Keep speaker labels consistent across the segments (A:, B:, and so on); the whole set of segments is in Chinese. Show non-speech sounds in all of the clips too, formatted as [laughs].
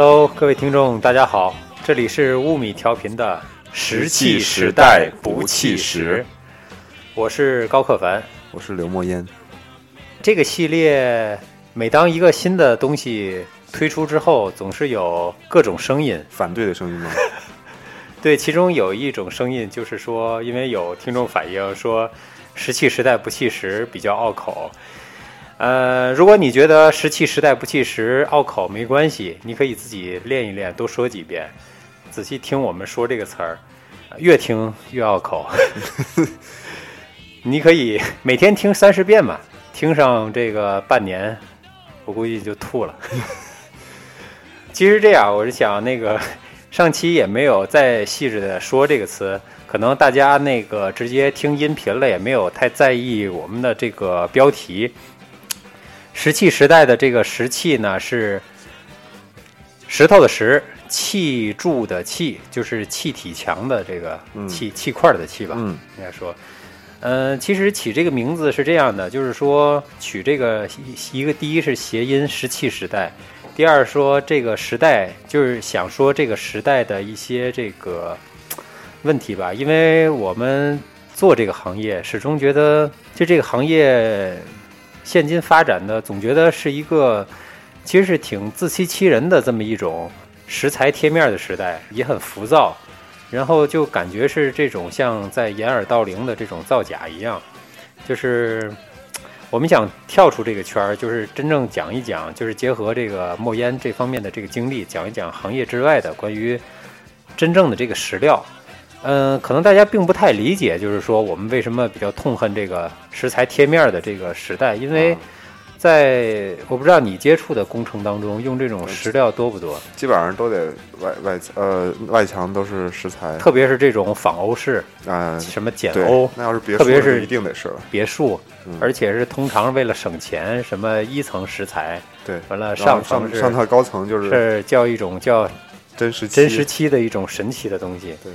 A: Hello，各位听众，大家好，这里是物米调频的石器时代不弃时，我是高克凡。
B: 我是刘墨烟。
A: 这个系列每当一个新的东西推出之后，总是有各种声音。
B: 反对的声音吗？[laughs]
A: 对，其中有一种声音就是说，因为有听众反映说“石器时代不弃时”比较拗口。呃，如果你觉得“石器时代不弃时”拗口没关系，你可以自己练一练，多说几遍，仔细听我们说这个词儿，越听越拗口。[laughs] 你可以每天听三十遍嘛，听上这个半年，我估计就吐了。[laughs] 其实这样，我是想那个上期也没有再细致的说这个词，可能大家那个直接听音频了，也没有太在意我们的这个标题。石器时代的这个石器呢，是石头的石，气柱的气，就是气体墙的这个气气块的气吧，
B: 嗯，
A: 应该说。嗯，其实起这个名字是这样的，就是说取这个一个第一是谐音石器时代，第二说这个时代就是想说这个时代的一些这个问题吧，因为我们做这个行业，始终觉得就这个行业现今发展的，总觉得是一个其实是挺自欺欺人的这么一种石材贴面的时代，也很浮躁。然后就感觉是这种像在掩耳盗铃的这种造假一样，就是我们想跳出这个圈儿，就是真正讲一讲，就是结合这个墨烟这方面的这个经历，讲一讲行业之外的关于真正的这个石料。嗯，可能大家并不太理解，就是说我们为什么比较痛恨这个石材贴面的这个时代，因为。在我不知道你接触的工程当中，用这种石料多不多？
B: 基本上都得外外呃外墙都是石材，
A: 特别是这种仿欧式
B: 啊，
A: 什么简欧，
B: 那要是别
A: 特别是
B: 一定得是了
A: 别墅，而且是通常为了省钱，什么一层石材，
B: 对，
A: 完了上
B: 上
A: 上
B: 到高层就是
A: 是叫一种叫
B: 真实
A: 真实漆的一种神奇的东西。
B: 对，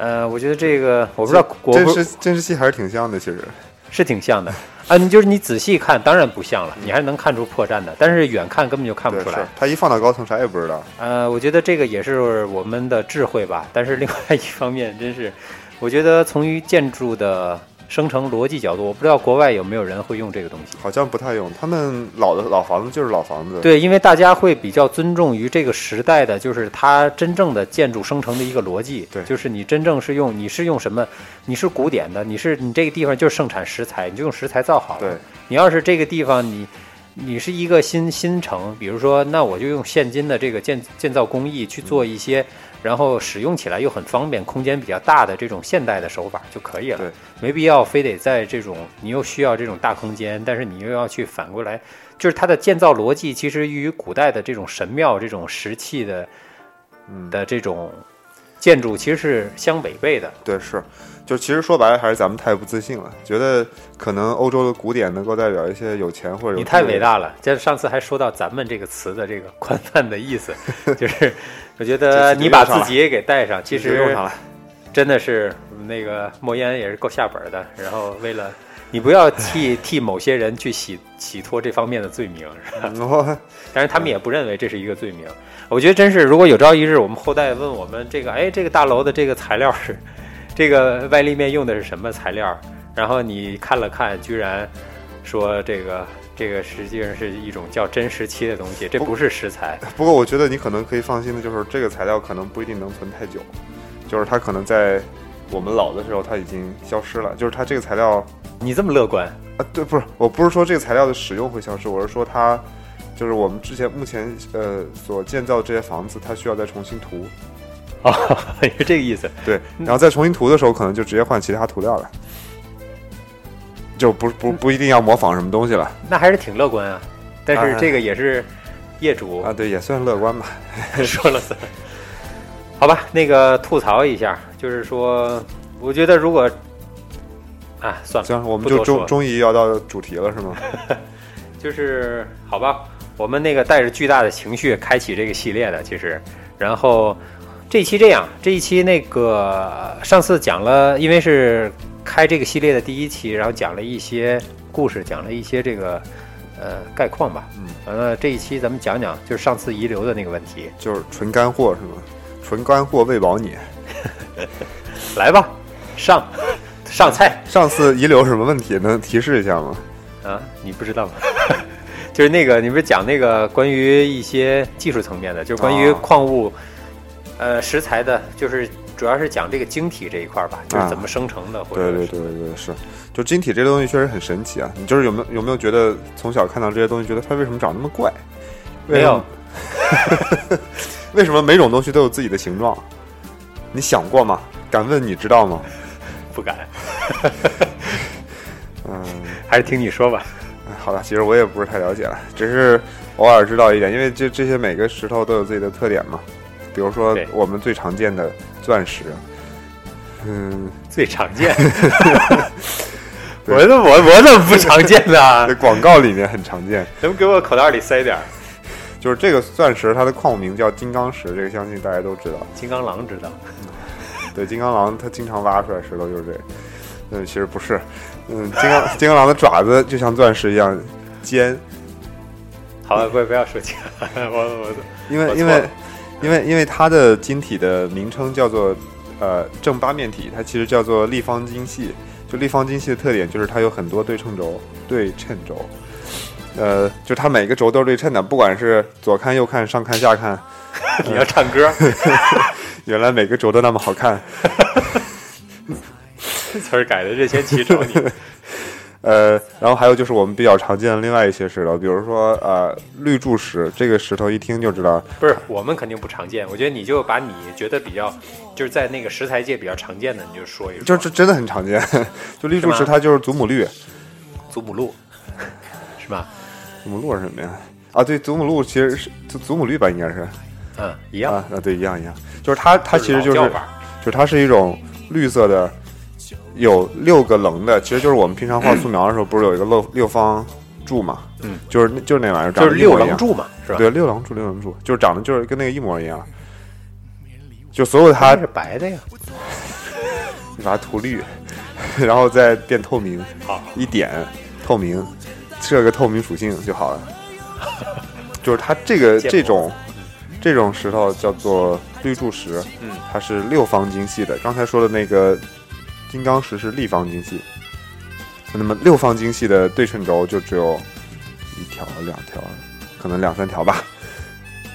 A: 呃，我觉得这个我不知道
B: 真实真实戏还是挺像的，其实。[laughs]
A: 是挺像的，啊，你就是你仔细看，当然不像了，你还能看出破绽的，但是远看根本就看不出来。
B: 他一放到高层，啥也不知道。
A: 呃，我觉得这个也是我们的智慧吧，但是另外一方面，真是，我觉得从于建筑的。生成逻辑角度，我不知道国外有没有人会用这个东西，
B: 好像不太用。他们老的老房子就是老房子，
A: 对，因为大家会比较尊重于这个时代的，就是它真正的建筑生成的一个逻辑，
B: 对，
A: 就是你真正是用，你是用什么？你是古典的，你是你这个地方就是盛产石材，你就用石材造好了。
B: 对，
A: 你要是这个地方你你是一个新新城，比如说，那我就用现今的这个建建造工艺去做一些。然后使用起来又很方便，空间比较大的这种现代的手法就可以了，没必要非得在这种你又需要这种大空间，但是你又要去反过来，就是它的建造逻辑其实与古代的这种神庙这种石器的，的这种建筑其实是相违背的。
B: 对，是，就其实说白了还是咱们太不自信了，觉得可能欧洲的古典能够代表一些有钱或者
A: 你太伟大了。就上次还说到咱们这个词的这个宽泛的意思，[laughs] 就是。我觉得你把自己也给带上，其实 [laughs] 真的是那个莫言也是够下本的。然后为了你不要替 [laughs] 替某些人去洗洗脱这方面的罪名，是吧？但是他们也不认为这是一个罪名。我觉得真是，如果有朝一日我们后代问我们这个，哎，这个大楼的这个材料是这个外立面用的是什么材料？然后你看了看，居然说这个。这个实际上是一种叫真石漆的东西，这不是石材。
B: 不过我觉得你可能可以放心的，就是这个材料可能不一定能存太久，就是它可能在我们老的时候它已经消失了。就是它这个材料，
A: 你这么乐观
B: 啊？对，不是，我不是说这个材料的使用会消失，我是说它就是我们之前目前呃所建造这些房子，它需要再重新涂。[laughs]
A: 哦，是这个意思。
B: 对，然后再重新涂的时候，可能就直接换其他涂料了。就不不不一定要模仿什么东西了，
A: 那还是挺乐观啊。但是这个也是业主
B: 啊，对，也算乐观吧，[laughs]
A: 说了算。好吧，那个吐槽一下，就是说，我觉得如果啊，算了，
B: 行，我们就终终于要到主题了，是吗？[laughs]
A: 就是好吧，我们那个带着巨大的情绪开启这个系列的，其实，然后这一期这样，这一期那个上次讲了，因为是。开这个系列的第一期，然后讲了一些故事，讲了一些这个呃概况吧。
B: 嗯，
A: 完了这一期咱们讲讲就是上次遗留的那个问题，
B: 就是纯干货是吗？纯干货喂饱你。[laughs]
A: 来吧，上上菜
B: 上次遗留什么问题？能提示一下吗？
A: 啊！你不知道吗？[laughs] 就是那个，你不是讲那个关于一些技术层面的，就是关于
B: 哦
A: 矿物、呃食材的，就是主要是讲这个晶体这一块儿吧，就是
B: 啊
A: 怎么生成的，或者对
B: 对对对，是。就晶体这个东西确实很神奇啊！你就是有没有有没有觉得从小看到这些东西，觉得它为什么长那么怪？
A: 没有，[laughs]
B: 为什么每种东西都有自己的形状？你想过吗？敢问你知道吗？[laughs]
A: 不敢，[laughs]
B: 嗯，
A: 还是听你说吧。
B: 哎好了，其实我也不是太了解了，只是偶尔知道一点，因为这这些每个石头都有自己的特点嘛。比如说我们最常见的钻石，嗯，
A: 最常见，[laughs] 我怎么我我怎么不常见呢 [laughs]
B: 在？广告里面很常见。
A: 能给我口袋里塞点儿？
B: 就是这个钻石，它的矿物名叫金刚石，这个相信大家都知道。
A: 金刚狼知道，
B: 对，金刚狼它经常挖出来石头就是这个。嗯，其实不是，嗯，金刚 [laughs] 金刚狼的爪子就像钻石一样尖，
A: 好了，不不要说起来，我我
B: 因为因为因为因为它的晶体的名称叫做呃正八面体，它其实叫做立方晶系。就立方晶系的特点就是它有很多对称轴，对称轴。呃，就它每个轴都是对称的，不管是左看右看上看下看，[laughs]
A: 你要唱歌，[laughs]
B: 原来每个轴都那么好看。[laughs]
A: 词儿改的任贤齐找你。
B: 呃，然后还有就是我们比较常见的另外一些石头，比如说呃绿柱石，这个石头一听就知道，
A: 不是，我们肯定不常见。我觉得你就把你觉得比较，就是在那个石材界比较常见的，你就说一说。
B: 就这真的很常见。[laughs] 就绿柱石它就是祖母绿，
A: 祖母绿，是吧？
B: 祖母绿是什么呀？啊，对，祖母绿其实是祖祖母绿吧，应该是
A: 嗯，一样。
B: 啊啊，对，一样一样，就是它它其实就是就是它是一种绿色的，有六个棱的，其实就是我们平常画素描的时候，不是有一个六六方柱嘛？
A: 嗯，
B: 就是就是那玩意儿，长
A: 就是六。棱柱嘛，是吧？
B: 对，六棱柱，六棱柱，就是长得就是跟那个一模一样。就所有它
A: 它是白的呀。
B: 你把它涂绿，[laughs] 然后再变透明，
A: 好，
B: 一点透明，设个透明属性就好了。[laughs] 就是它这个这种这种石头叫做绿柱石，
A: 嗯，
B: 它是六方晶系的。刚才说的那个金刚石是立方晶系，那么六方晶系的对称轴就只有一条、两条，可能两三条吧。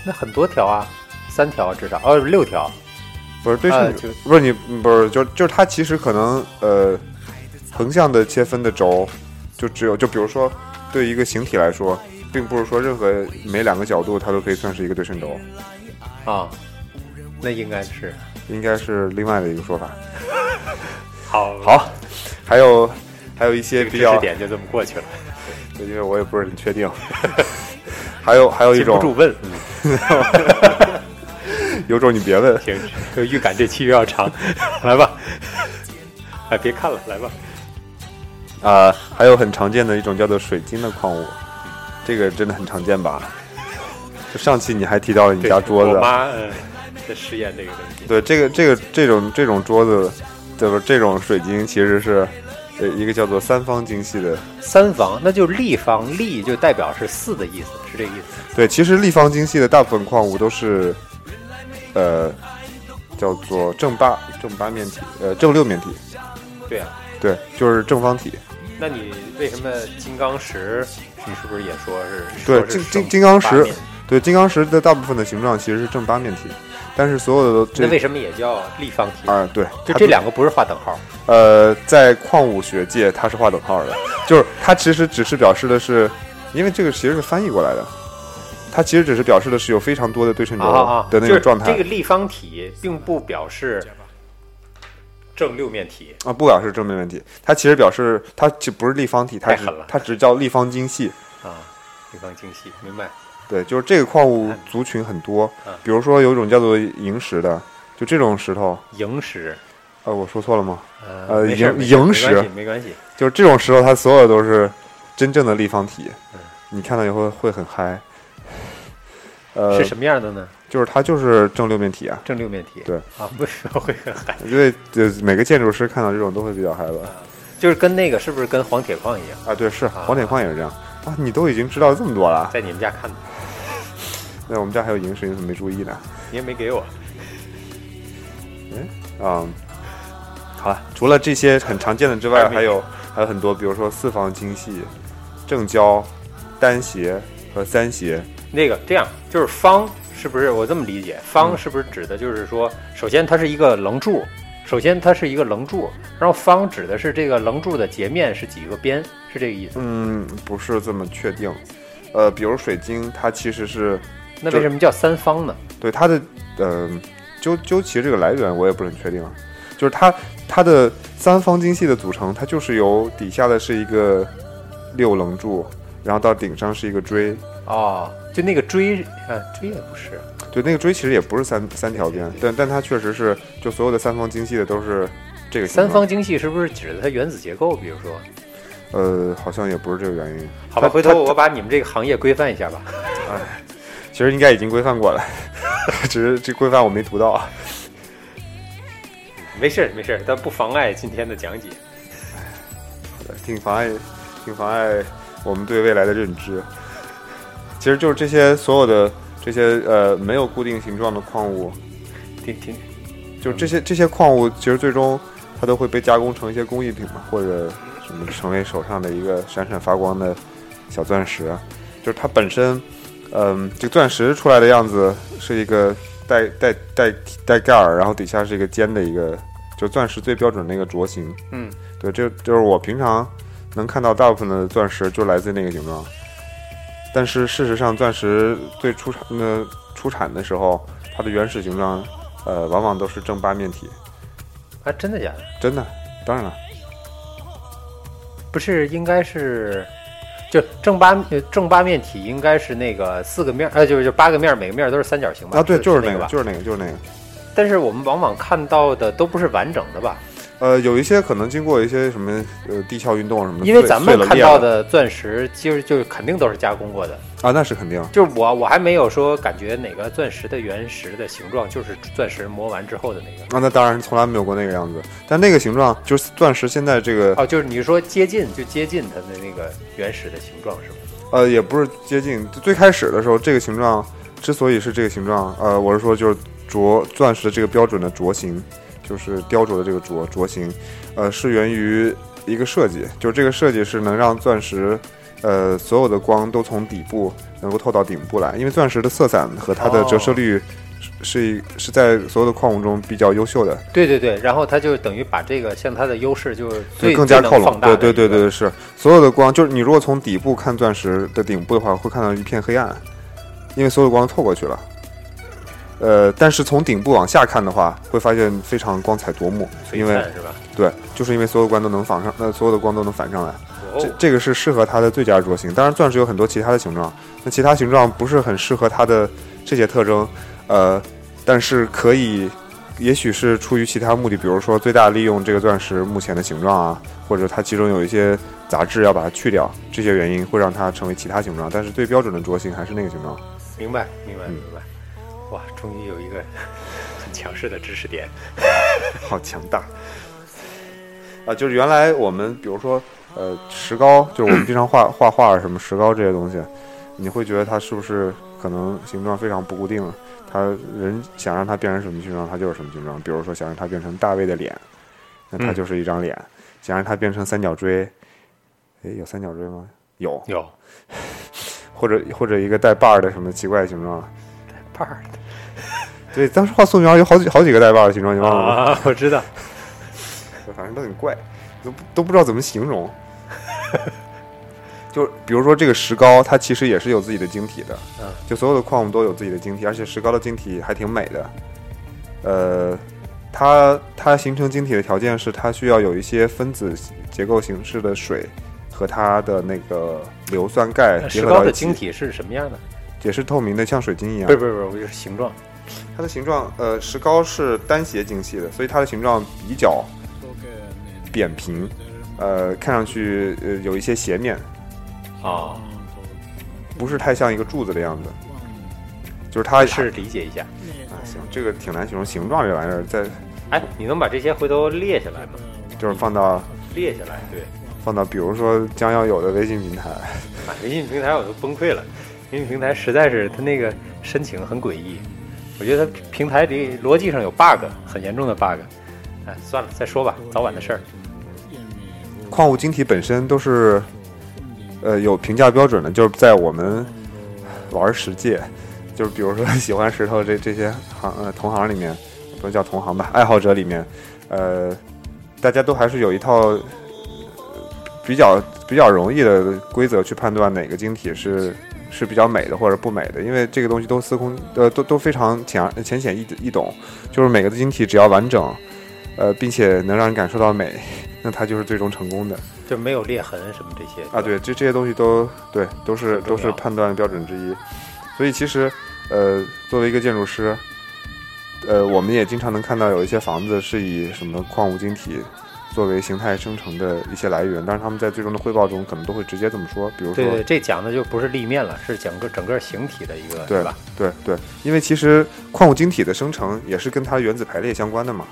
A: 那很多条啊，三条至少，哦，六条。
B: 不是对称不是你不是就就是它其实可能呃横向的切分的轴就只有就比如说对一个形体来说，并不是说任何每两个角度它都可以算是一个对称轴，
A: 啊，那应该是
B: 应该是另外的一个说法。
A: 好
B: 好，还有还有一些
A: 这个知识
B: 比较，
A: 点就这么过去了，
B: 对因为我也不是很确定。[laughs] 还有还有一
A: 种不住
B: 种，
A: 问。嗯，[laughs]
B: 有种你别问，[laughs]
A: 行，就预感这期又要长，来吧。哎，别看了，来吧。
B: 啊、还有很常见的一种叫做水晶的矿物，这个真的很常见吧？就上期你还提到了你家桌子
A: 我，妈嗯在实验这个东西。
B: 对，这个这个这种这种桌子，就是这种水晶，其实是呃一个叫做三方晶系的。
A: 三方，那就是立方，立就代表是四的意思，是这个意思。
B: 对，其实立方晶系的大部分矿物都是，呃，叫做正八正八面体，呃正六面体。
A: 对啊，
B: 对，就是正方体。
A: 那你为什么金刚石，你是不是也说是？
B: 对金金金刚石对，金刚石的大部分的形状其实是正八面体，但是所有的都这
A: 那为什么也叫立方体？
B: 啊、对，
A: 就这两个不是画等号。
B: 呃，在矿物学界它是画等号的，就是它其实只是表示的是，因为这个其实是翻译过来的，它其实只是表示的是有非常多的对称轴！的那
A: 就是
B: 种状态
A: 这个立方体并不表示正六面体。
B: 啊，不表示正面问题，它其实表示它其不是立方体，它只
A: 太狠了
B: 它只叫立方精细。
A: 啊，立方精细，明白？
B: 对，就是这个矿物族群很多
A: 嗯，
B: 比如说有一种叫做萤石的，就这种石头，
A: 萤石，
B: 呃，我说错了吗？
A: 呃，
B: 萤萤石
A: 关系，没关系。
B: 就是这种石头，它所有都是真正的立方体
A: 嗯，
B: 你看到以后会很嗨。呃，
A: 是什么样的呢？
B: 就是它就是正六面体啊。
A: 正六面体。
B: 对
A: 啊，为什么会很嗨？
B: 因为呃每个建筑师看到这种都会比较嗨吧？
A: 就是跟那个是不是跟黄铁矿一样？
B: 啊，对，是
A: 啊
B: 黄铁矿也是这样。啊，你都已经知道这么多了。
A: 在你们家看的，[laughs]
B: 那我们家还有萤石，你怎么没注意呢？
A: 你也没给我。
B: 嗯，好了，除了这些很常见的之外，
A: 还
B: 有还有很多，比如说四方精细、正交、单斜和三斜。
A: 那个这样就是方，是不是我这么理解？方是不是指的就是说，首先它是一个棱柱，首先它是一个棱柱，然后方指的是这个棱柱的截面是几个边，是这个意思？
B: 嗯，不是这么确定。呃，比如水晶，它其实是
A: 那为什么叫三方呢？
B: 对它的呃究究其这个来源我也不是很确定啊，就是它它的三方精细的组成，它就是由底下的是一个六棱柱，然后到顶上是一个锥，
A: 哦，就那个锥，啊，锥也不是，
B: 对，那个锥其实也不是三三条边，但但它确实是就所有的三方精细的都是这个
A: 三方精细是不是指的它原子结构？比如说，
B: 呃，好像也不是这个原因。
A: 好吧，回头我把你们这个行业规范一下吧。[laughs]
B: 哎其实应该已经规范过了，[laughs] 只是这规范我没读到。
A: 没事儿没事儿，但不妨碍今天的讲解。
B: 挺妨碍，挺妨碍我们对未来的认知。其实就是这些所有的这些呃没有固定形状的矿物，
A: 挺挺
B: 就这些这些矿物，其实最终它都会被加工成一些工艺品嘛，或者什么成为手上的一个闪闪发光的小钻石。啊就是它本身，嗯、这个钻石出来的样子是一个带 [laughs] 带带带盖儿，然后底下是一个尖的一个，就钻石最标准的那个镯形。
A: 嗯，
B: 对，这就是我平常能看到大部分的钻石就来自那个形状。但是事实上，钻石最出产的出产的时候，它的原始形状，呃，往往都是正八面体。
A: 啊，真的假的？
B: 真的，当然了，
A: 不是，应该是，就正八呃正八面体应该是那个四个面儿，呃，就是就八个面儿，每个面儿都是三角形吧？
B: 啊，对，就是
A: 那吧。
B: 那就是那个，就是那个。
A: 但是我们往往看到的都不是完整的吧？
B: 呃，有一些可能经过一些什么呃地壳运动什么的，
A: 因为咱们看到的钻石，其实就是肯定都是加工过的。
B: 啊，那是肯定。
A: 就是我我还没有说感觉哪个钻石的原石的形状就是钻石磨完之后的那个。
B: 啊，那当然从来没有过那个样子。但那个形状就是钻石现在这个
A: 哦，就是你说接近就接近它的那个原始的形状是吗？
B: 呃，也不是接近。最开始的时候，这个形状之所以是这个形状，呃，我是说就是琢钻石的这个标准的镯形，就是雕琢的这个琢琢形，呃，是源于一个设计，就是这个设计是能让钻石，呃，所有的光都从底部能够透到顶部来，因为钻石的色散和它的折射率是是是在所有的矿物中比较优秀的，
A: 对对对，然后它就等于把这个像它的优势就是最
B: 更加靠拢对对对对，是所有的光，就是你如果从底部看钻石的顶部的话，会看到一片黑暗，因为所有的光透过去了。呃，但是从顶部往下看的话，会发现非常光彩夺目，因为
A: 是吧？
B: 对，就是因为所有光都能反上，呃，所有的光都能反上来。这
A: 哦，
B: 这个是适合它的最佳镯形。当然，钻石有很多其他的形状，那其他形状不是很适合它的这些特征，呃，但是可以，也许是出于其他目的，比如说最大利用这个钻石目前的形状啊，或者它其中有一些杂质要把它去掉，这些原因会让它成为其他形状。但是最标准的镯形还是那个形状。
A: 明白明白
B: 嗯
A: 明白。哇，终于有一个 [laughs] 很强势的知识点。[laughs]
B: 好强大啊！就是原来我们比如说呃石膏，就是我们经常画画画啊什么石膏这些东西，[clears throat] 你会觉得它是不是可能形状非常不固定啊？它人想让它变成什么形状，它就是什么形状。比如说想让它变成大卫的脸，那它
A: 嗯
B: 就是一张脸；想让它变成三角锥，哎，有三角锥吗？有，
A: 有 [laughs]
B: 或者或者一个带把儿的什么奇怪的形状。
A: 带把儿
B: 对，当时画素描有好几好几个带把的形状，你忘了吗？
A: 啊，我知道。
B: 反正都很怪，都不都不知道怎么形容。就比如说这个石膏，它其实也是有自己的晶体的，
A: 嗯，
B: 就所有的矿物都有自己的晶体，而且石膏的晶体还挺美的。呃，它它形成晶体的条件是它需要有一些分子结构形式的水和它的那个硫酸钙
A: 石膏的
B: 结合到一起
A: 晶，体是什么样的？
B: 也是透明的，像水晶一样
A: 不是。不是不是，我就是形状。
B: 它的形状，呃，石膏是单斜晶系的，所以它的形状比较扁平，呃，看上去呃有一些斜面，
A: 啊，
B: 不是太像一个柱子的样子。就是它
A: 是理解一下。
B: 啊，行，这个挺难形容形状这玩意儿，在
A: 哎，你能把这些回头列下来吗？
B: 就是放到
A: 列下来，对，
B: 放到比如说将要有的微信平台，
A: 啊，微信平台我都崩溃了，微信平台实在是它那个申请很诡异，我觉得它平台里逻辑上有 bug，很严重的 bug。哎，算了，再说吧，早晚的事儿。
B: 矿物晶体本身都是呃有评价标准的，就是在我们玩石界，就是比如说喜欢石头这这些行呃同行里面，不能叫同行吧，爱好者里面，呃，大家都还是有一套呃比较比较容易的规则去判断哪个晶体是是比较美的或者不美的，因为这个东西都司空呃都都非常浅而浅显易易懂，就是每个晶体只要完整，呃，并且能让人感受到美，[laughs] 那它就是最终成功的。
A: 就没有裂痕什么这些
B: 啊，对，这这些东西都对，都是都是判断标准之一。所以其实，呃，作为一个建筑师，呃，我们也经常能看到有一些房子是以什么矿物晶体作为形态生成的一些来源，但是他们在最终的汇报中可能都会直接这么说，比如说
A: 对对，这讲的就不是立面了，是整个整个形体的一个，
B: 对
A: 吧？
B: 对对，因为其实矿物晶体的生成也是跟它原子排列相关的嘛，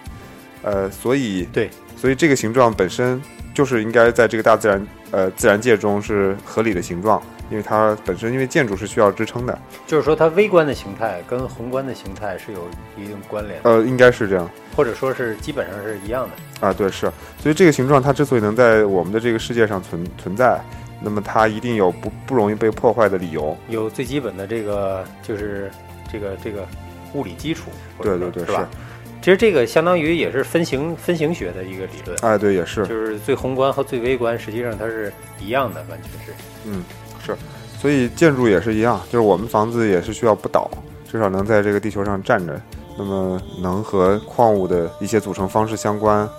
B: 呃，所以
A: 对，
B: 所以这个形状本身就是应该在这个大自然呃自然界中是合理的形状，因为它本身因为建筑是需要支撑的，
A: 就是说它微观的形态跟宏观的形态是有一定关联的，
B: 呃，应该是这样。
A: 或者说是基本上是一样的。
B: 啊，对是，所以这个形状它之所以能在我们的这个世界上存存在，那么它一定有不不容易被破坏的理由，
A: 有最基本的这个就是这个这个物理基础，
B: 对对对
A: 是吧？其实这个相当于也是分形分形学的一个理论，
B: 哎，对也是，
A: 就是最宏观和最微观实际上它是一样的，完全是。
B: 嗯，是，所以建筑也是一样，就是我们房子也是需要不倒，至少能在这个地球上站着，那么能和矿物的一些组成方式相关，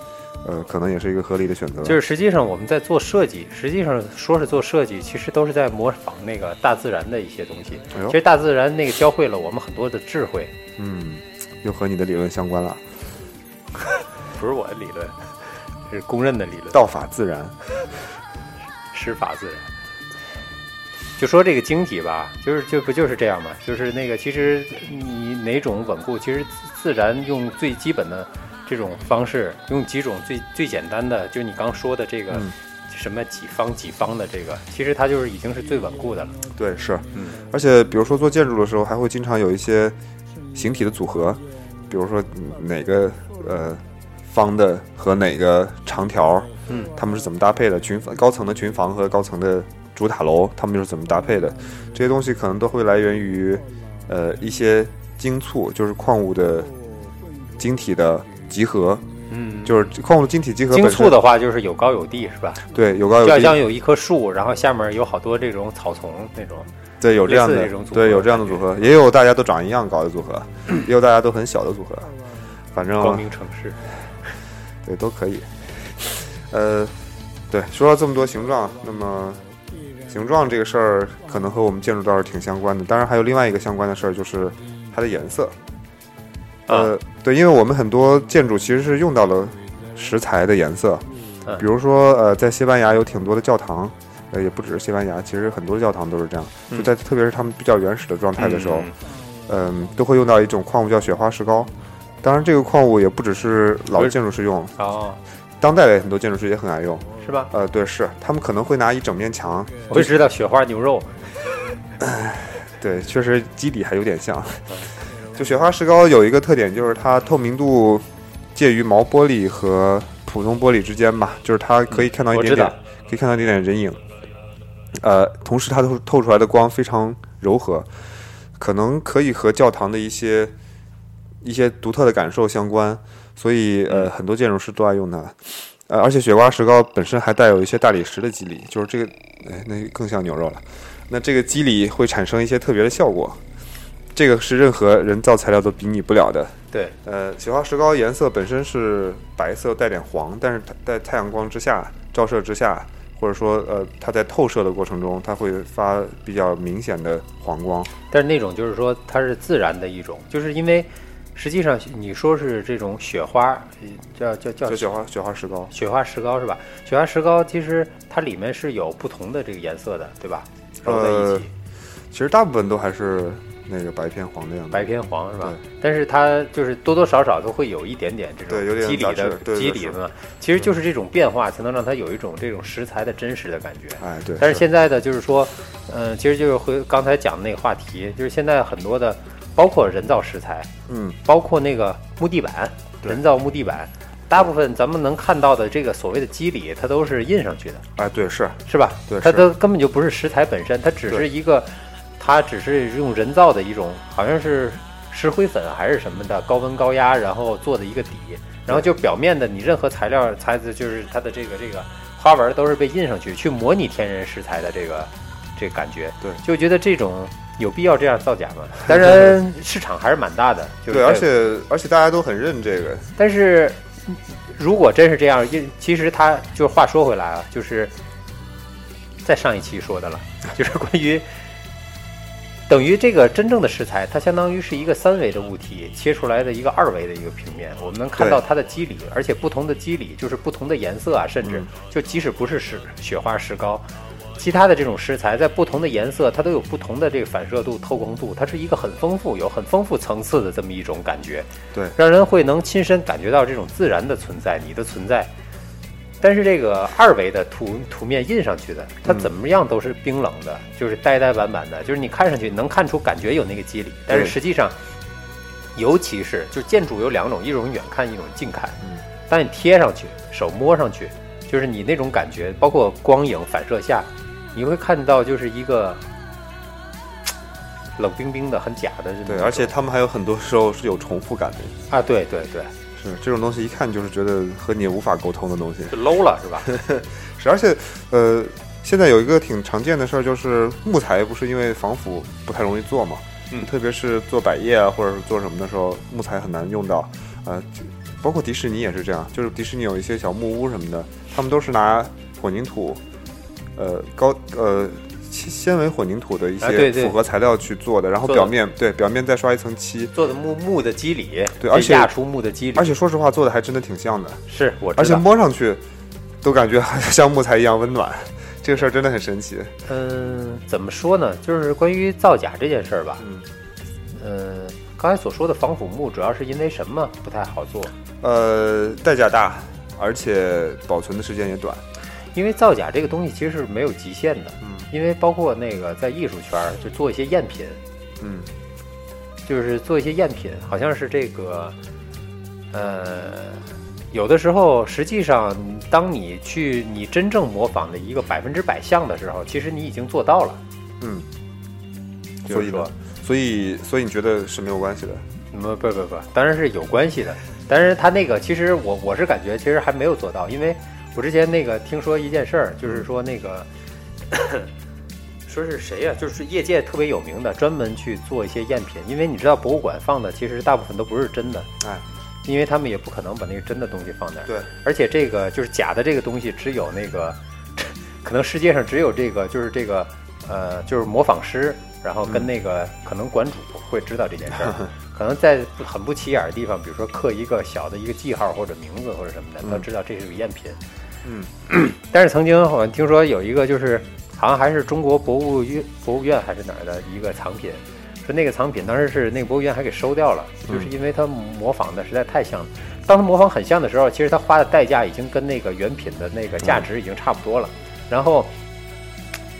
B: 呃，可能也是一个合理的选择。
A: 就是实际上我们在做设计，实际上说是做设计，其实都是在模仿那个大自然的一些东西。
B: 哎
A: 其实大自然那个教会了我们很多的智慧，
B: 嗯，又和你的理论相关了，[laughs]
A: 不是我的理论，是公认的理论，
B: 道法自然。
A: 师法自然。就说这个晶体吧，就是就不就是这样嘛？就是那个，其实你哪种稳固，其实自自然用最基本的这种方式，用几种最最简单的，就你刚说的这个、
B: 嗯
A: 什么几方几方的这个，其实它就是已经是最稳固的了。
B: 对，是，
A: 嗯，
B: 而且比如说做建筑的时候，还会经常有一些形体的组合，比如说嗯哪个呃方的和哪个长条，
A: 嗯，
B: 它们是怎么搭配的？群高层的群房和高层的主塔楼，他们又是怎么搭配的？这些东西可能都会来源于呃一些晶簇，就是矿物的晶体的集合，
A: 嗯，
B: 就是矿物晶体集合晶
A: 簇的话就是有高有低，是吧？
B: 对有高有低，
A: 就好像有一棵树，然后下面有好多这种草丛那种。
B: 对，有这样的对有这样的组合，也有大家都长一样高的组合，也有大家都很小的组合，反正
A: 光明城市，
B: 对都可以。呃，对，说了这么多形状，那么形状这个事儿可能和我们建筑倒是挺相关的。当然还有另外一个相关的事儿，就是它的颜色。呃，对，因为我们很多建筑其实是用到了石材的颜色，
A: 嗯
B: 比如说呃，在西班牙有挺多的教堂。呃，也不只是西班牙，其实很多教堂都是这样。就
A: 嗯
B: 在特别是他们比较原始的状态的时候，
A: 嗯
B: 嗯，都会用到一种矿物叫雪花石膏。当然，这个矿物也不只是老建筑师用，
A: 哦，
B: 当代的很多建筑师也很爱用。
A: 是吧？
B: 呃，对，是他们可能会拿一整面墙，
A: 我就知道雪花牛肉，[laughs]
B: 对，确实基底还有点像。就雪花石膏有一个特点，就是它透明度介于毛玻璃和普通玻璃之间吧，就是它可以看到一点点可以看到一点点人影。呃，同时它透透出来的光非常柔和，可能可以和教堂的一些一些独特的感受相关，所以呃，很多建筑师都爱用它。呃，而且雪花石膏本身还带有一些大理石的肌理，就是这个，哎，那更像牛肉了。那这个肌理会产生一些特别的效果，这个是任何人造材料都比拟不了的。
A: 对，
B: 呃，雪花石膏颜色本身是白色带点黄，但是它在太阳光之下照射之下，或者说呃它在透射的过程中，它会发比较明显的黄光。
A: 但是那种就是说它是自然的一种，就是因为实际上你说是这种雪花，呃叫叫叫
B: 雪花雪花石膏，
A: 雪花石膏是吧？雪花石膏其实它里面是有不同的这个颜色的，对吧？揉在一起，
B: 其实大部分都还是那个白偏黄的样子。
A: 白偏黄是吧？但是它就是多多少少都会有一点点这种
B: 对有点
A: 肌理的肌理嘛。其实就是这种变化，才能让它有一种这种食材的真实的感觉。
B: 哎，对。
A: 但是现在的就是说，嗯、其实就是回刚才讲的那个话题，就是现在很多的，包括人造石材，
B: 嗯，
A: 包括那个木地板，人造木地板，大部分咱们能看到的这个所谓的肌理，它都是印上去的，
B: 哎，对，是，
A: 是吧？
B: 对它
A: 都根本就不是石材本身，它只是一个，它只是用人造的一种，好像是石灰粉还是什么的，高温高压然后做的一个底，然后就表面的你任何材料材质就是它的这个这个花纹都是被印上去，去模拟天然石材的这个这个感觉，
B: 对。
A: 就觉得这种有必要这样造假吗？[laughs] 当然市场还是蛮大的，就是
B: 对，而且而且大家都很认这个，
A: 但是如果真是这样，因其实他就话说回来啊，就是在上一期说的了，[laughs] 就是关于等于这个真正的食材，它相当于是一个三维的物体切出来的一个二维的一个平面，我们能看到它的肌理，而且不同的肌理就是不同的颜色啊，甚至
B: 嗯
A: 就即使不是石雪花石膏。其他的这种食材，在不同的颜色，它都有不同的这个反射度、透光度，它是一个很丰富、有很丰富层次的这么一种感觉。
B: 对，
A: 让人会能亲身感觉到这种自然的存在，你的存在。但是这个二维的图图面印上去的，它
B: 嗯
A: 怎么样都是冰冷的，就是呆呆板板的，就是你看上去能看出感觉有那个肌理，但是实际上，尤其是就建筑有两种，一种远看，一种近看。
B: 嗯，
A: 当你贴上去，手摸上去，就是你那种感觉，包括光影反射下，你会看到就是一个冷冰冰的、很假的。
B: 对，而且他们还有很多时候是有重复感的，
A: 啊，对对对，
B: 是这种东西一看就是觉得和你无法沟通的东西。
A: 就 low 了是吧？[laughs]
B: 是，而且呃，现在有一个挺常见的事儿，就是木材不是因为防腐不太容易做嘛，
A: 嗯
B: 特别是做百叶啊，或者是做什么的时候，木材很难用到，呃，包括迪士尼也是这样，就是迪士尼有一些小木屋什么的，他们都是拿混凝土，呃，高呃。纤纤维混凝土的一些复合材料去做的，然后表面对表面再刷一层漆，
A: 做的木木的肌理，
B: 对而且
A: 压出木的肌理，
B: 而且说实话做的还真的挺像的，
A: 是我
B: 而且。摸上去都感觉 [laughs] 像木材一样温暖，这个事儿真的很神奇。
A: 嗯，怎么说呢？就是关于造假这件事儿吧。
B: 嗯，
A: 呃，刚才所说的防腐木，主要是因为什么不太好做？
B: 呃，代价大，而且保存的时间也短。
A: 因为造假这个东西其实是没有极限的。
B: 嗯
A: 因为包括那个在艺术圈儿，就做一些赝品，
B: 嗯
A: 就是做一些赝品，好像是这个，呃，有的时候实际上，当你去你真正模仿的一个百分之百像的时候，其实你已经做到了。
B: 嗯，
A: 就是说
B: 所以说，所以所以你觉得是没有关系的？
A: 不不不不，当然是有关系的。但是他那个其实我我是感觉其实还没有做到，因为我之前那个听说一件事儿，就是说那个说是谁呀、就是业界特别有名的，专门去做一些赝品。因为你知道博物馆放的其实大部分都不是真的，
B: 哎，
A: 因为他们也不可能把那个真的东西放那儿。
B: 对，
A: 而且这个就是假的这个东西，只有那个 [laughs] 可能世界上只有这个就是这个呃就是模仿师，然后跟那个可能馆主会知道这件事儿。[laughs] 可能在很不起眼儿的地方，比如说刻一个小的一个记号或者名字或者什么的，
B: 嗯
A: 他知道这是个赝品。
B: 嗯
A: 但是曾经好像听说有一个就是好像还是中国博物院博物院还是哪儿的一个藏品，说那个藏品当时是那个博物院还给收掉了，
B: 嗯
A: 就是因为他模仿的实在太像了。当他模仿很像的时候，其实他花的代价已经跟那个原品的那个价值已经差不多了。然后，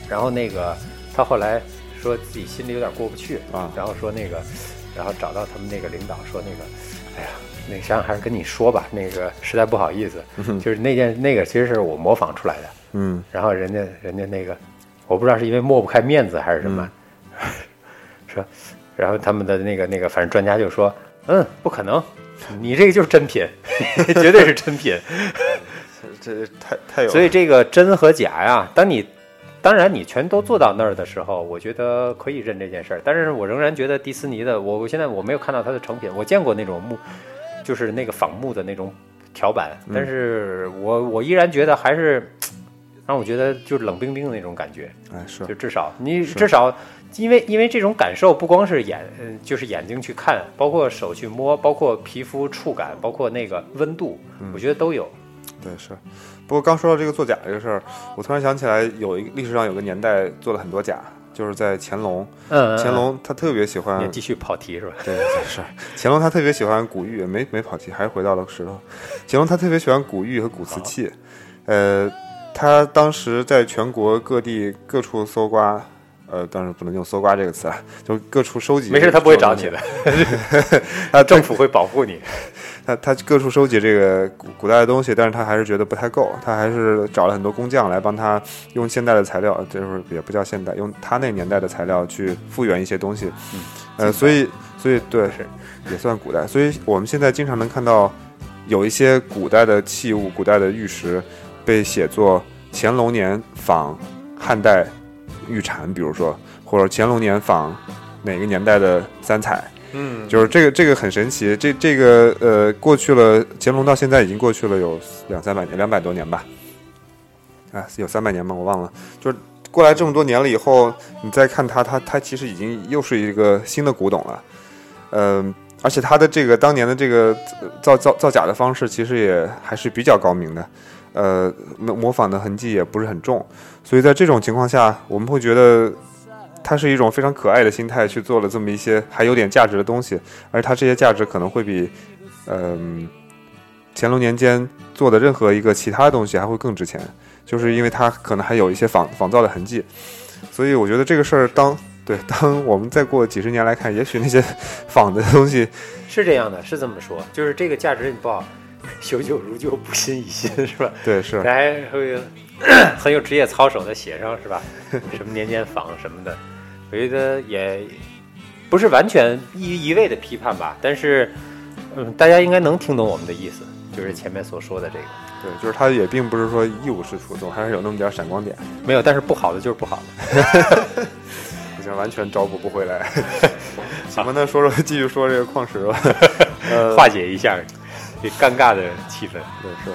A: 然后那个他后来说自己心里有点过不去
B: 啊
A: 然后说那个，然后找到他们那个领导说那个，哎呀，那个想想还是跟你说吧，那个实在不好意思，就是那件那个其实是我模仿出来的。
B: 嗯
A: 然后人家人家那个，我不知道是因为抹不开面子还是什么，说，然后他们的那个那个，反正专家就说，嗯，不可能，你这个就是真品，绝对是真品。
B: 这太太有，
A: 所以这个真和假呀，当你当然你全都做到那儿的时候，我觉得可以认这件事儿。但是我仍然觉得迪士尼的，我我现在我没有看到它的成品，我见过那种木，就是那个仿木的那种条板，但是我我依然觉得还是让我觉得就是冷冰冰的那种感觉。
B: 哎是
A: 就至少你至少，因为因为这种感受不光是眼，嗯，就是眼睛去看，包括手去摸，包括皮肤触感，包括那个温度，
B: 嗯
A: 我觉得都有。
B: 对是。不过刚说到这个做假这个事儿，我突然想起来有一个历史上有个年代做了很多假，就是在乾隆。
A: 嗯，
B: 乾隆他特别喜欢
A: 你继续跑题是吧？[laughs]
B: 对，是乾隆他特别喜欢古玉，没没跑题，还是回到了石头。[laughs] 乾隆他特别喜欢古玉和古瓷器，呃，他当时在全国各地各处搜刮，呃，当然不能用搜刮这个词啊，就各处收集。
A: 没事，他不会找你的，[laughs]
B: 他
A: 政府会保护你。
B: 他他各处收集这个古古代的东西，但是他还是觉得不太够，他还是找了很多工匠来帮他用现代的材料，就是也不叫现代，用他那年代的材料去复原一些东西。
A: 嗯，
B: 呃，所以所以对
A: 是
B: 也算古代，所以我们现在经常能看到有一些古代的器物、古代的玉石被写作乾隆年仿汉代玉蝉，比如说或者乾隆年仿哪个年代的三彩。
A: 嗯，
B: 就是这个这个很神奇，这这个呃过去了，乾隆到现在已经过去了有两三百年，两百多年吧，啊有三百年吗？我忘了，就是过来这么多年了以后，你再看它，它它其实已经又是一个新的古董了，嗯、而且它的这个当年的这个造造造假的方式，其实也还是比较高明的，呃模模仿的痕迹也不是很重，所以在这种情况下，我们会觉得。它是一种非常可爱的心态去做了这么一些还有点价值的东西，而它这些价值可能会比，嗯、乾隆年间做的任何一个其他东西还会更值钱，就是因为它可能还有一些仿仿造的痕迹，所以我觉得这个事儿当对当我们再过几十年来看，也许那些仿的东西，[laughs]
A: 是这样的，是这么说，就是这个价值你不好，[laughs] 修旧如旧，不新以新，是吧？
B: 对是
A: 这还会 [clears throat] 很有职业操守的写上，是吧？[laughs] 什么年间仿什么的，我觉得也不是完全一一味的批判吧，但是，嗯，大家应该能听懂我们的意思，就是前面所说的这个。
B: 对，就是他也并不是说一无是处，总还是有那么点儿闪光点，
A: 没有，但是不好的就是不好的。[laughs]
B: 已经完全找补不回来。[laughs] 咱们，那说说继续说这个矿石吧，呃，
A: 化解一下这尴尬的气氛。
B: 对，是。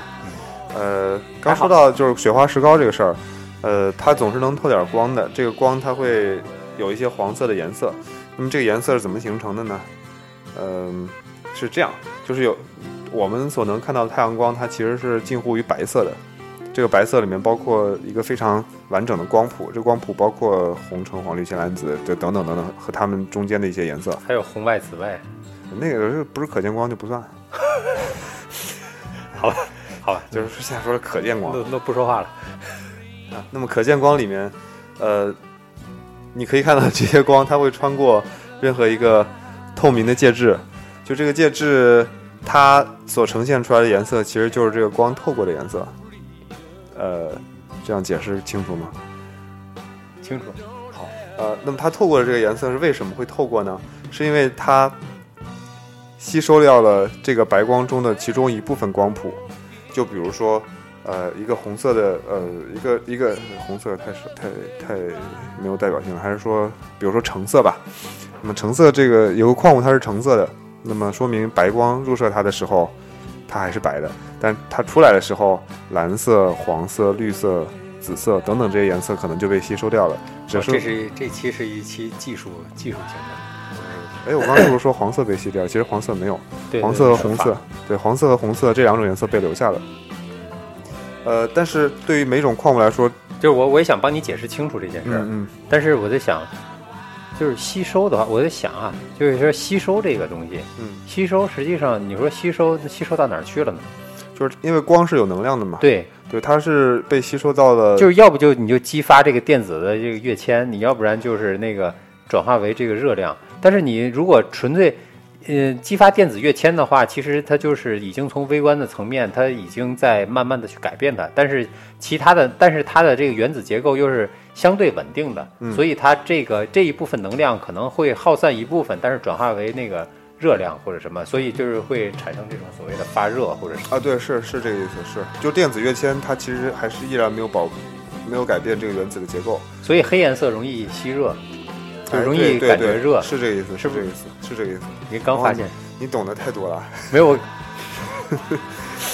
B: 呃，刚说到就是雪花石膏这个事儿，呃，它总是能透点光的。这个光它会有一些黄色的颜色。那么这个颜色是怎么形成的呢？嗯、是这样，就是有我们所能看到的太阳光，它其实是近乎于白色的。这个白色里面包括一个非常完整的光谱，这个光谱包括红橙黄绿青蓝紫的等等等等和它们中间的一些颜色。
A: 还有红外紫外，
B: 那个不是可见光就不算，[laughs] [laughs]
A: 好吧，好吧，
B: 就是现在说的可见光。
A: 那那不说话了。
B: 啊，那么可见光里面，呃，你可以看到这些光，它会穿过任何一个透明的介质，就这个介质它所呈现出来的颜色，其实就是这个光透过的颜色。呃，这样解释清楚吗？
A: 清楚。
B: 好呃，那么它透过的这个颜色是为什么会透过呢？是因为它吸收掉了这个白光中的其中一部分光谱，就比如说，呃，一个红色的，呃，一个一个红色太少太太没有代表性了，还是说，比如说橙色吧。那么橙色这个有个矿物它是橙色的，那么说明白光入射它的时候，它还是白的，但它出来的时候，蓝色、黄色、绿色、紫色等等这些颜色可能就被吸收掉了。只是
A: 哦这是这期是一期技术技术性的，
B: 哎，我刚才是不是说黄色被吸掉？其实黄色没有，
A: 对
B: 黄色和红，色，对，黄色和红色这两种颜色被留下了。呃，但是对于每种矿物来说，
A: 就是我我也想帮你解释清楚这件事儿，
B: 嗯
A: 但是我在想，就是吸收的话，我在想啊，就是说吸收这个东西，
B: 嗯，
A: 吸收实际上你说吸收吸收到哪儿去了呢？
B: 就是因为光是有能量的嘛，
A: 对，
B: 对，它是被吸收到了，
A: 就是要不就你就激发这个电子的这个跃迁，你要不然就是那个转化为这个热量。但是你如果纯粹，呃，激发电子跃迁的话，其实它就是已经从微观的层面，它已经在慢慢的去改变它。但是其他的，但是它的这个原子结构又是相对稳定的，
B: 嗯。
A: 所以它这个这一部分能量可能会耗散一部分，但是转化为那个热量或者什么，所以就是会产生这种所谓的发热或者是
B: 啊，对，是是这个意思，是。就电子跃迁，它其实还是依然没有保，没有改变这个原子的结构，
A: 所以黑颜色容易吸热，就
B: 哎
A: 容易
B: 对对对
A: 感觉热。
B: 是这个意思，
A: 是不是
B: 这个意思，是这个意思。
A: 你刚发现。
B: 你懂得太多了，[laughs]
A: 没有，我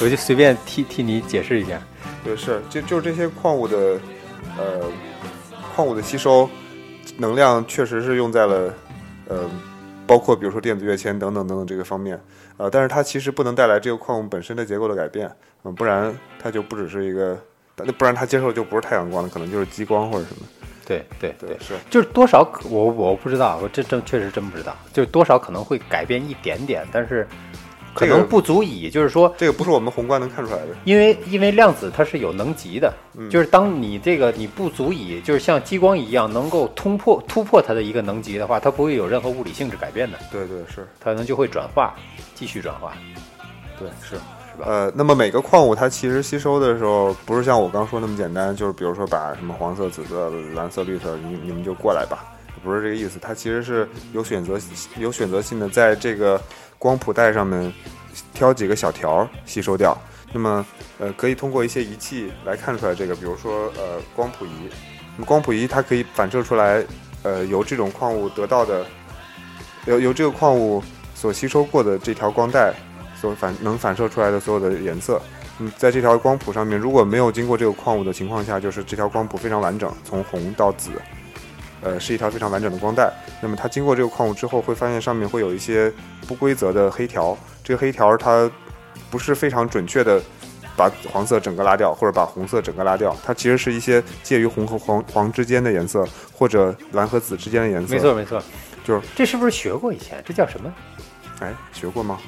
A: 我就随便替替你解释一下。
B: 对，是就就这些矿物的，呃，矿物的吸收能量确实是用在了，呃，包括比如说电子跃迁等等等等这个方面，呃，但是它其实不能带来这个矿物本身的结构的改变，嗯、不然它就不只是一个，不然它接受就不是太阳光了，可能就是激光或者什么。
A: 对对
B: 对，是。
A: 就是多少可我我不知道，我这真确实真不知道，就是多少可能会改变一点点，但是可能不足以，就是说，
B: 这个不是我们宏观能看出来的。
A: 因为因为量子它是有能级的，
B: 嗯。
A: 就是当你这个你不足以就是像激光一样能够突破突破它的一个能级的话，它不会有任何物理性质改变的，
B: 对对是，
A: 它可能就会转化，继续转化，
B: 对是。呃，那么每个矿物它其实吸收的时候，不是像我刚说那么简单，就是比如说把什么黄色、紫色、蓝色、绿色，你你们就过来吧，不是这个意思。它其实是有选择有选择性的，在这个光谱带上面挑几个小条吸收掉。那么呃，可以通过一些仪器来看出来这个，比如说呃光谱仪。那么光谱仪它可以反射出来，呃由这种矿物得到的，由由这个矿物所吸收过的这条光带所反能反射出来的所有的颜色。嗯，在这条光谱上面，如果没有经过这个矿物的情况下，就是这条光谱非常完整，从红到紫，呃，是一条非常完整的光带。那么它经过这个矿物之后，会发现上面会有一些不规则的黑条。这个黑条它不是非常准确的把黄色整个拉掉，或者把红色整个拉掉，它其实是一些介于红和黄黄之间的颜色，或者蓝和紫之间的颜色。
A: 没错，没错，
B: 就是
A: 这是不是学过以前？这叫什么？
B: 哎，学过吗？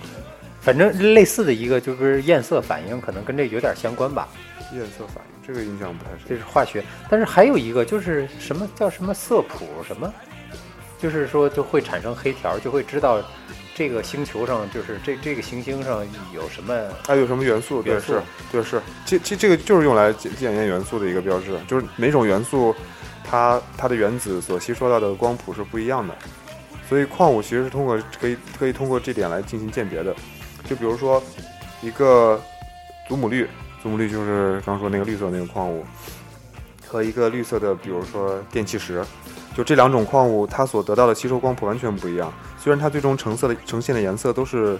A: 反正类似的一个就是焰色反应，可能跟这有点相关吧。
B: 焰色反应，这个印象不太深这。
A: 是化学，但是还有一个就是什么叫什么色谱什么，就是说就会产生黑条，就会知道这个星球上就是这这个行星上有什么
B: 它有什么元素？对，是，对是，这这这个就是用来检检验元素的一个标志，就是每种元素它它的原子所吸收到的光谱是不一样的，所以矿物其实是通过可以可以通过这点来进行鉴别的。就比如说一个祖母绿，祖母绿就是刚说那个绿色那个矿物，和一个绿色的，比如说电气石，就这两种矿物它所得到的吸收光谱完全不一样。虽然它最终成色的呈现的颜色都是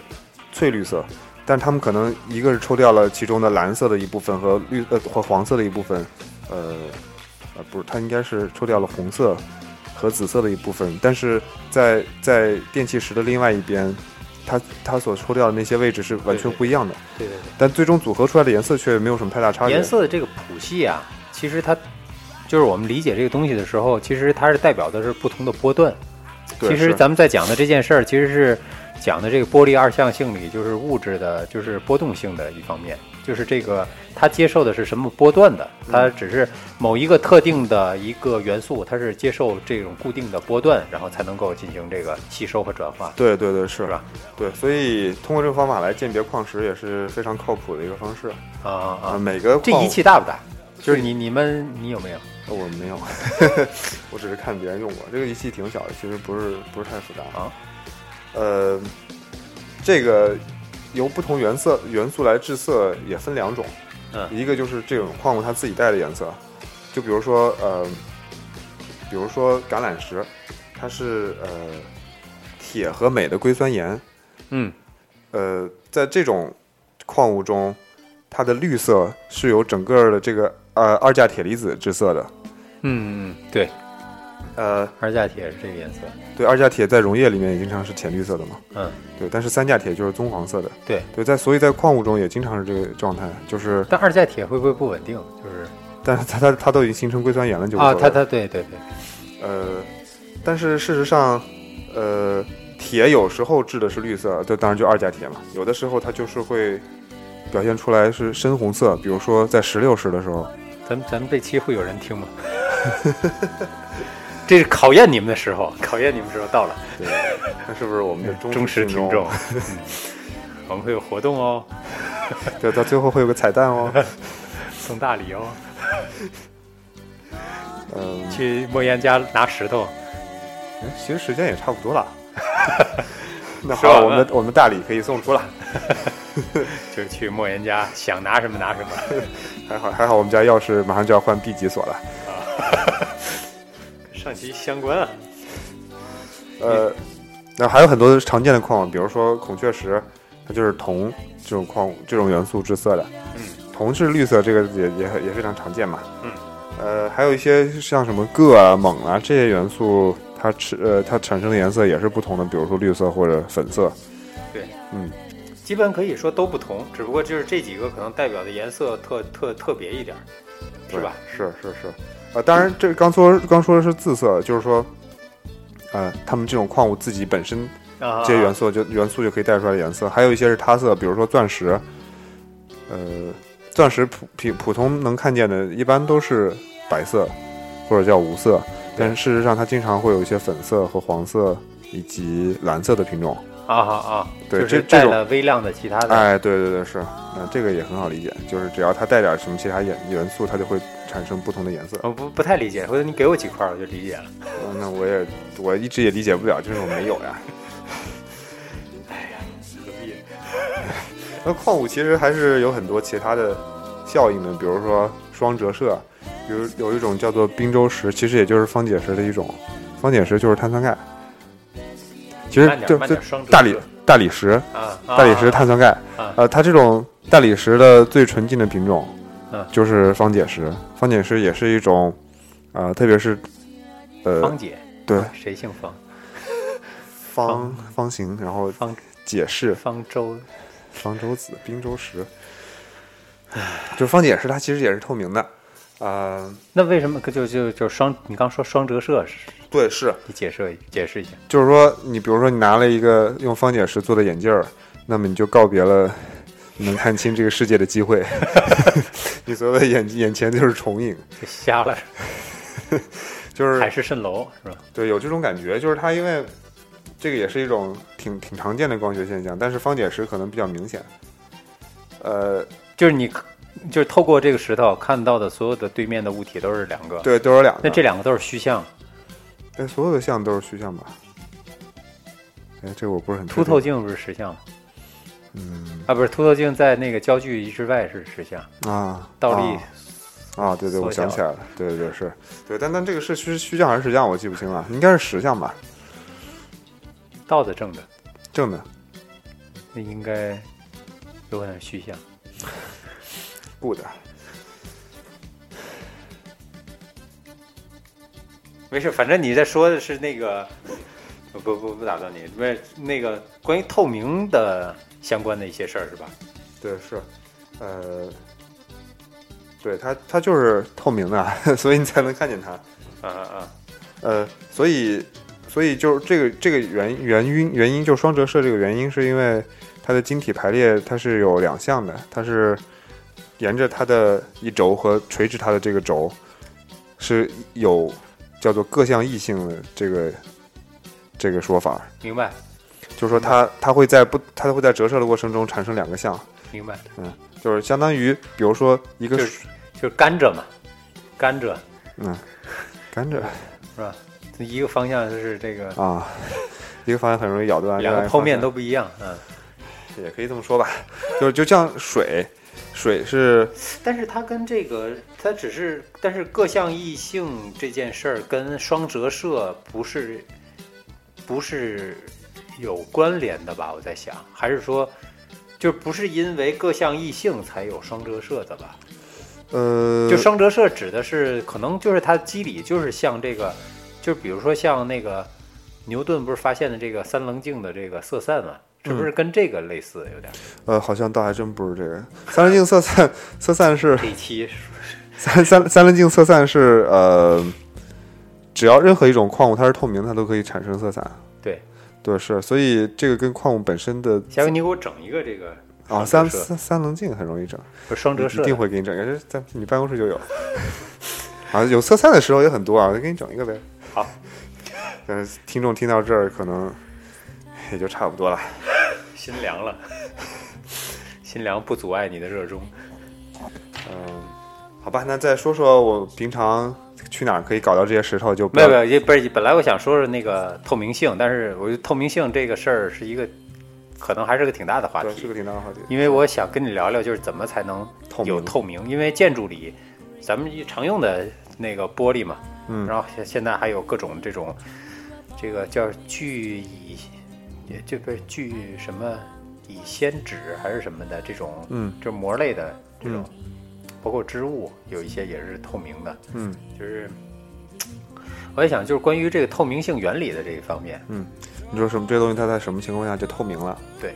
B: 翠绿色，但它们可能一个是抽掉了其中的蓝色的一部分和绿呃和黄色的一部分，呃呃不是，它应该是抽掉了红色和紫色的一部分，但是在在电气石的另外一边，它它所抽掉的那些位置是完全不一样的，
A: 对对
B: 但最终组合出来的颜色却没有什么太大差
A: 对，
B: 别。
A: 颜色的这个谱系啊，其实它就是我们理解这个东西的时候，其实它是代表的是不同的波段。
B: 对
A: 其实咱们在讲的这件事儿，其实是讲的这个玻璃二象性里，就是物质的，就是波动性的一方面，就是这个它接受的是什么波段的，它只是某一个特定的一个元素，它是接受这种固定的波段，然后才能够进行这个吸收和转化，
B: 对对对是
A: 是吧？
B: 对，所以通过这个方法来鉴别矿石也是非常靠谱的一个方式
A: 啊啊
B: 啊。
A: 啊！
B: 每个
A: 这仪器大不大？就是你你们你有没有？
B: 我没有，[laughs] 我只是看别人用过。这个仪器挺小的，其实不是不是太复杂
A: 啊。
B: 呃，这个由不同原色元素来制色也分两种，
A: 嗯
B: 一个就是这种矿物它自己带的颜色，就比如说呃，比如说橄榄石，它是呃铁和镁的硅酸盐，
A: 嗯，
B: 呃，在这种矿物中，它的绿色是由整个的这个呃二价铁离子制色的。
A: 嗯嗯，对，
B: 呃，
A: 二价铁是这个颜色。
B: 对，二价铁在溶液里面也经常是浅绿色的嘛。
A: 嗯，
B: 对，但是三价铁就是棕黄色的。
A: 对
B: 对，在所以在矿物中也经常是这个状态，就是，
A: 但二价铁会不会不稳定？就是 [laughs]
B: 但是它它它都已经形成硅酸盐了，就无
A: 啊，它它对对对，
B: 呃，但是事实上，呃，铁有时候制的是绿色，这当然就二价铁嘛。有的时候它就是会表现出来是深红色，比如说在石榴石的时候，
A: 咱们咱们这期会有人听吗？[laughs] 这是考验你们的时候，考验你们时候到了，
B: 对，那是不是我们的忠
A: 忠实
B: 听
A: 听众。嗯我们会有活动哦，[laughs]
B: 对，到最后会有个彩蛋哦。
A: 送大礼哦，
B: 嗯，
A: 去莫言家拿石头。
B: 哎其实时间也差不多了。[laughs] 那好，我们我们大礼可以送出了。[laughs]
A: 就是去莫言家，想拿什么拿什么。
B: 还好还好，我们家钥匙马上就要换 B 级锁了。
A: 上期相关啊，
B: 呃，那还有很多常见的矿物，比如说孔雀石，它就是铜这种矿物这种元素制色的。
A: 嗯，
B: 铜是绿色，这个也也也非常常见嘛。
A: 嗯，
B: 呃，还有一些像什么铬啊、锰啊这些元素，它吃呃它产生的颜色也是不同的，比如说绿色或者粉色。
A: 对，
B: 嗯，
A: 基本可以说都不同，只不过就是这几个可能代表的颜色特特特别一点儿，是吧？
B: 对？是是是。呃，当然这刚说刚说的是自色，就是说，呃，他们这种矿物自己本身
A: 啊，
B: 这些元素就元素就可以带出来的颜色，还有一些是他色，比如说钻石，呃，钻石普普普通能看见的，一般都是白色或者叫无色，但是事实上它经常会有一些粉色和黄色以及蓝色的品种。
A: 啊啊啊，
B: 对这
A: 带了微量的其他的，
B: 哎，对对对，是，那这个也很好理解，就是只要它带点什么其他元元素，它就会产生不同的颜色。
A: 我不不太理解，回头你给我几块我就理解了。
B: 嗯那我也我一直也理解不了，就是我没有呀。
A: 何必？[laughs]
B: 那矿物其实还是有很多其他的效应的，比如说双折射，比如有一种叫做滨州石，其实也就是方解石的一种。方解石就是碳酸钙，其实就就大理大理石，
A: 啊，
B: 大理石碳酸钙，
A: 啊
B: 呃，它这种大理石的最纯净的品种，
A: 嗯
B: 就是方解石。方解石也是一种，呃，特别是呃
A: 方解，
B: 对
A: 谁姓方？
B: 方方形，然后
A: 方
B: 解释
A: 方舟
B: 方舟子、冰舟石，就是方解石，它其实也是透明的，啊、
A: 那为什么就就就双？你刚说双折射是？
B: 对，是，
A: 你解释解释一下。
B: 就是说，你比如说你拿了一个用方解石做的眼镜儿，那么你就告别了能看清这个世界的机会，[laughs] 你所有的眼眼前就是重影，
A: 就瞎了，[laughs]
B: 就是
A: 海市蜃楼是吧？
B: 对，有这种感觉，就是它因为这个也是一种挺挺常见的光学现象，但是方解石可能比较明显。呃，
A: 就是你，就是透过这个石头看到的所有的对面的物体都是两个，
B: 对，都是两个。
A: 那这两个都是虚像，
B: 哎，所有的像都是虚像吧？哎，这个我不是很
A: 凸透镜不是实像吗？
B: 嗯
A: 啊，不是凸透镜在那个焦距之外是实像，
B: 啊，
A: 倒立
B: 啊啊，对对，我想起来了，对对对是，对，但但这个是虚虚像还是实像，我记不清了，应该是实像吧，
A: 倒的正的，
B: 正的
A: 那应该有可能是虚像。[laughs]
B: good。
A: 没事，反正你在说的是那个，不不不不打断你，不是那个关于透明的相关的一些事儿是吧？
B: 对，是，呃，对它它就是透明的，[laughs] 所以你才能看见它。
A: 啊啊啊！
B: 呃，所以所以就是这个这个原原因原因，就双折射这个原因，是因为它的晶体排列它是有两项的，它是沿着它的一轴和垂直它的这个轴是有叫做各项异性的这个这个说法，
A: 明白
B: 就是说它它会在不它会在折射的过程中产生两个像，
A: 明白，嗯
B: 就是相当于比如说一个
A: 就是就是甘蔗嘛，甘蔗
B: 嗯甘蔗
A: 是吧？一个方向就是这个，
B: 啊，一个方向很容易咬断，
A: 两个剖面都不一样，嗯。
B: 也可以这么说吧，就是就像水，水是
A: 但是它跟这个，它只是，但是各项异性这件事儿跟双折射不是不是有关联的吧？我在想，还是说，就不是因为各项异性才有双折射的吧？
B: 呃，
A: 就双折射指的是可能就是它机理就是像这个，就比如说像那个牛顿不是发现的这个三棱镜的这个色散嘛？是不是跟这个类似有点？
B: 呃，好像倒还真不是这个。三棱镜色散，色散是
A: 这一期
B: 三三三棱镜色散是呃，只要任何一种矿物它是透明，它都可以产生色散。
A: 对，
B: 是，所以这个跟矿物本身的
A: 下回你给我整一个这个
B: 啊，三三三棱镜很容易整，
A: 不是双折射
B: 一定会给你整，在你办公室就有。[laughs] 啊，有色散的时候也很多啊，我就给你整一个呗。
A: 好，[laughs]
B: 但是听众听到这儿可能也就差不多了。[laughs]
A: 心凉了，心凉不阻碍你的热衷。
B: 嗯，好吧，那再说说我平常去哪儿可以搞到这些石头，就
A: 没有没有，也不是本来我想说说那个透明性，但是我觉得透明性这个事儿是一个可能还是个挺大的话
B: 题，是
A: 题
B: 个，挺大的话题。
A: 因为我想跟你聊聊，就是怎么才能
B: 透明。
A: 有透明，因为建筑里咱们常用的那个玻璃嘛，
B: 嗯。
A: 然后现现在还有各种这种这个叫聚乙，也这不是聚什么乙酰酯还是什么的这种，
B: 嗯，
A: 就膜类的这种，包括织物有一些也是透明的，
B: 嗯
A: 就是 [tsk] 我在想，就是关于这个透明性原理的这一方面，嗯
B: 你说什么？这个东西它在什么情况下就透明了？
A: 对，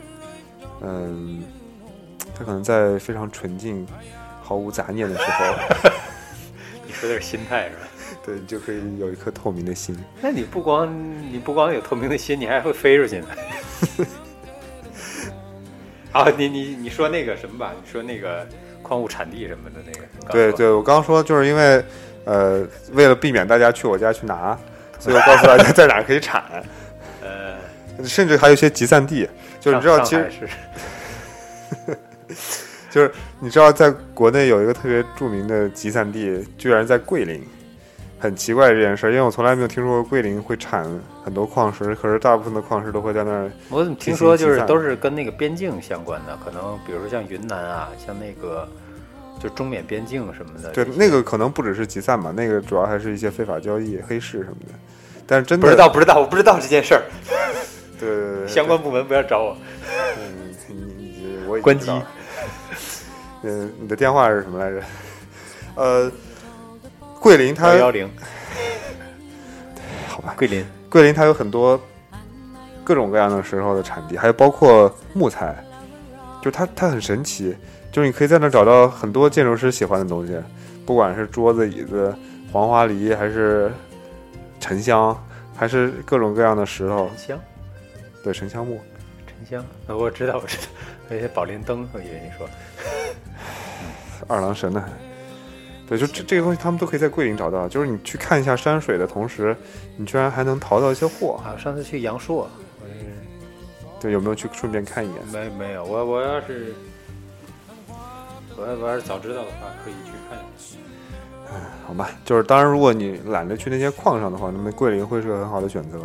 B: 嗯，它可能在非常纯净、毫无杂念的时候，[laughs]
A: 你说的是心态是吧？[laughs]
B: 对你就可以有一颗透明的心。
A: 那你不光你不光有透明的心，你还会飞出去呢。[laughs] 好，你你你说那个什么吧？你说那个矿物产地什么的那个。
B: 对对，我刚刚说就是因为呃，为了避免大家去我家去拿，所以我告诉大家在哪可以产，
A: 呃，
B: 甚至还有一些集散地。就是你知道，其实 [laughs] 就是你知道，在国内有一个特别著名的集散地，居然在桂林。很奇怪这件事儿，因为我从来没有听说过桂林会产很多矿石，可是大部分的矿石都会在那儿。
A: 我怎么听说就是都是跟那个边境相关的，可能比如说像云南啊，像那个就中缅边境什么的。
B: 对，那个可能不只是集散吧，那个主要还是一些非法交易、黑市什么的。但是真的
A: 不知道不知道，我不知道这件事儿，
B: 对对对对
A: 相关部门不要找我。
B: 嗯，你你我
A: 关机。
B: 嗯，你的电话是什么来着？呃，桂林它
A: 幺幺零，
B: 好吧，
A: 桂林。
B: 桂林它有很多各种各样的石头的产地，还有包括木材，就它它很神奇，就是你可以在那找到很多建筑师喜欢的东西，不管是桌子、椅子、黄花梨，还是沉香，还是各种各样的石头
A: 沉，香，
B: 对，沉香木。
A: 沉香，呃我知道，我知道，那些宝莲灯，我以为你说，
B: 二郎神呢？对，就这这个东西，他们都可以在桂林找到。就是你去看一下山水的同时，你居然还能淘到一些货。
A: 啊，上次去阳朔，
B: 对，有没有去顺便看一眼？
A: 没没有，我我要是我要我要是早知道的话，可以去看一下。
B: 好吧，就是当然，如果你懒得去那些矿上的话，那么桂林会是个很好的选择。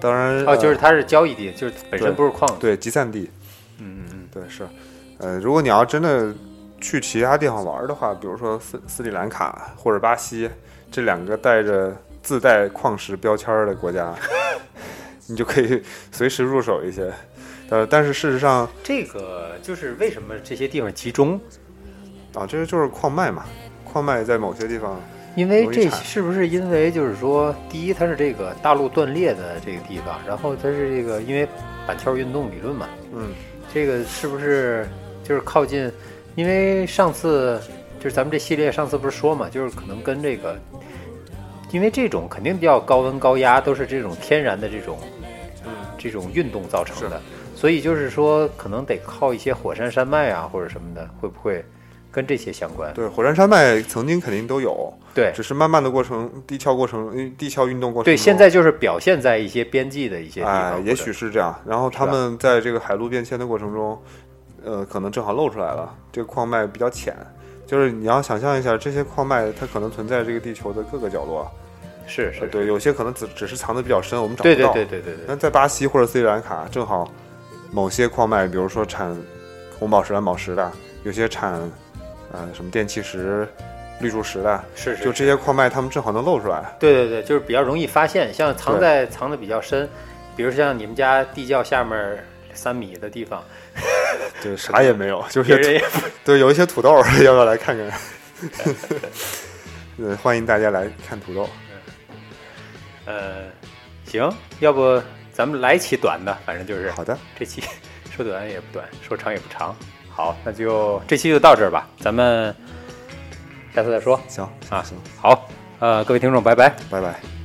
B: 当然，
A: 哦，就是
B: 呃
A: 它是交易地，就是本身不是矿。，
B: 对集散地，
A: 嗯嗯嗯，
B: 对是。呃，如果你要真的去其他地方玩的话，比如说斯斯里兰卡或者巴西这两个带着自带矿石标签儿的国家，[laughs] 你就可以随时入手一些。呃，但是事实上
A: 这个就是为什么这些地方集中，
B: 啊，这个就是矿脉嘛，矿脉在某些地方，
A: 因为这是不是因为就是说，第一它是这个大陆断裂的这个地方，然后它是这个因为板条运动理论嘛，
B: 嗯，
A: 这个是不是就是靠近？因为上次就是咱们这系列上次不是说嘛，就是可能跟这个，因为这种肯定比较高温高压，都是这种天然的这种
B: 嗯
A: 这种运动造成的，所以就是说可能得靠一些火山山脉啊或者什么的，会不会跟这些相关？
B: 对，火山山脉曾经肯定都有，
A: 对
B: 只是慢慢的过程，地壳过程，嗯地壳运动过程
A: 对，现在就是表现在一些边际的一些地
B: 哎
A: 方，，
B: 也许是这样。然后他们在这个海陆变迁的过程中，呃，可能正好露出来了，这个矿脉比较浅。就是你要想象一下，这些矿脉它可能存在这个地球的各个角落，
A: 是是，
B: 对，有些可能只只是藏的比较深，我们找不
A: 对对
B: 到。
A: 对对对对，
B: 那在巴西或者斯里兰卡，正好某些矿脉，比如说产红宝石、蓝宝石的，有些产呃什么电气石、绿柱石的，
A: 是是，
B: 就这些矿脉，它们正好能露出来。
A: 对对对，就是比较容易发现，像藏在藏的比较深，比如像你们家地窖下面三米的地方，
B: 对，[laughs] 啥也没有，就是对，有一些土豆，[laughs] 要不要来看看？[laughs] 呃，欢迎大家来看土豆。
A: 呃，行，要不咱们来一期短的，反正就是
B: 好的，
A: 这期说短也不短，说长也不长。好，那就这期就到这儿吧，咱们下次再说
B: 行
A: 啊
B: 行，
A: 好，呃，各位听众，拜拜。
B: 拜拜。